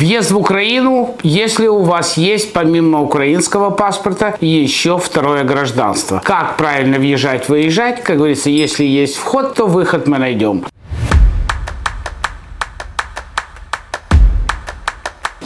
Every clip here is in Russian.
Въезд в Украину, если у вас есть помимо украинского паспорта еще второе гражданство. Как правильно въезжать, выезжать? Как говорится, если есть вход, то выход мы найдем.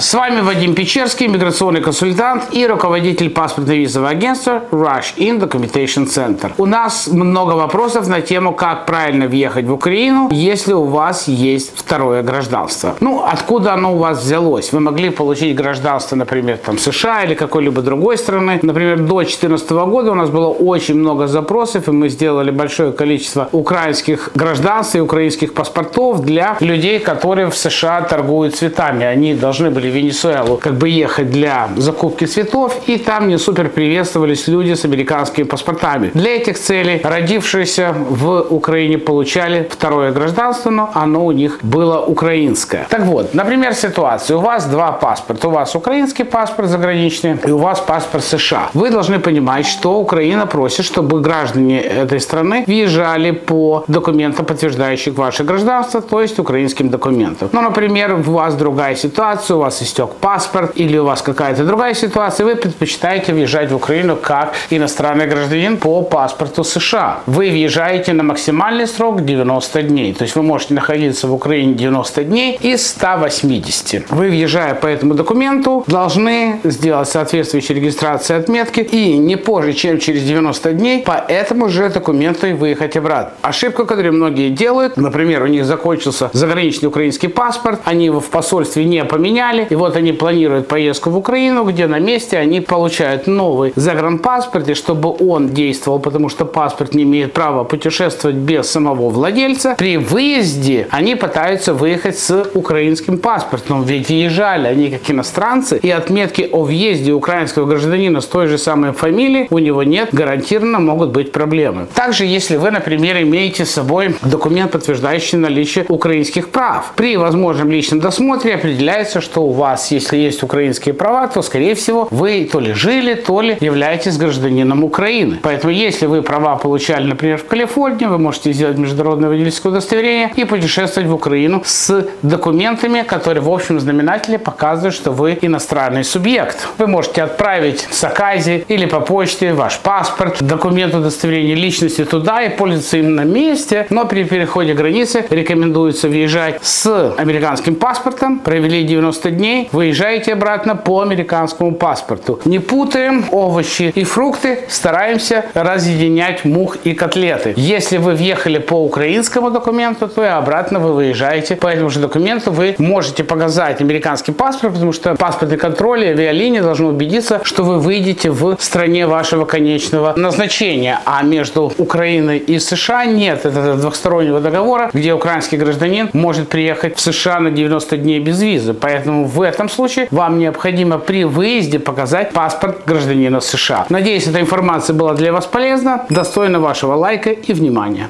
С вами Вадим Печерский, миграционный консультант и руководитель паспортно-визового агентства Rush In Documentation Center. У нас много вопросов на тему, как правильно въехать в Украину, если у вас есть второе гражданство. Ну, откуда оно у вас взялось? Вы могли получить гражданство, например, там США или какой-либо другой страны. Например, до 2014 года у нас было очень много запросов, и мы сделали большое количество украинских гражданств и украинских паспортов для людей, которые в США торгуют цветами. Они должны были Венесуэлу как бы ехать для закупки цветов, и там не супер приветствовались люди с американскими паспортами. Для этих целей родившиеся в Украине получали второе гражданство, но оно у них было украинское. Так вот, например, ситуация. У вас два паспорта. У вас украинский паспорт заграничный, и у вас паспорт США. Вы должны понимать, что Украина просит, чтобы граждане этой страны въезжали по документам, подтверждающим ваше гражданство, то есть украинским документам. Ну, например, у вас другая ситуация, у вас истек паспорт или у вас какая-то другая ситуация, вы предпочитаете въезжать в Украину как иностранный гражданин по паспорту США. Вы въезжаете на максимальный срок 90 дней. То есть вы можете находиться в Украине 90 дней из 180. Вы, въезжая по этому документу, должны сделать соответствующие регистрации отметки и не позже, чем через 90 дней по этому же документу и выехать обратно. Ошибка, которую многие делают, например, у них закончился заграничный украинский паспорт, они его в посольстве не поменяли, и вот они планируют поездку в Украину, где на месте они получают новый загранпаспорт, и чтобы он действовал, потому что паспорт не имеет права путешествовать без самого владельца, при выезде они пытаются выехать с украинским паспортом, ведь въезжали они как иностранцы, и отметки о въезде украинского гражданина с той же самой фамилией у него нет, гарантированно могут быть проблемы. Также, если вы, например, имеете с собой документ, подтверждающий наличие украинских прав, при возможном личном досмотре определяется, что у вас, если есть украинские права, то, скорее всего, вы то ли жили, то ли являетесь гражданином Украины. Поэтому, если вы права получали, например, в Калифорнии, вы можете сделать международное водительское удостоверение и путешествовать в Украину с документами, которые в общем знаменателе показывают, что вы иностранный субъект. Вы можете отправить с Акази или по почте ваш паспорт, документ удостоверения личности туда и пользоваться им на месте, но при переходе границы рекомендуется въезжать с американским паспортом, провели 90 дней, выезжаете обратно по американскому паспорту. Не путаем овощи и фрукты, стараемся разъединять мух и котлеты. Если вы въехали по украинскому документу, то и обратно вы выезжаете по этому же документу. Вы можете показать американский паспорт, потому что паспортный контроль и авиалиния должны убедиться, что вы выйдете в стране вашего конечного назначения. А между Украиной и США нет этого двухстороннего договора, где украинский гражданин может приехать в США на 90 дней без визы. Поэтому в этом случае вам необходимо при выезде показать паспорт гражданина США. Надеюсь, эта информация была для вас полезна, достойна вашего лайка и внимания.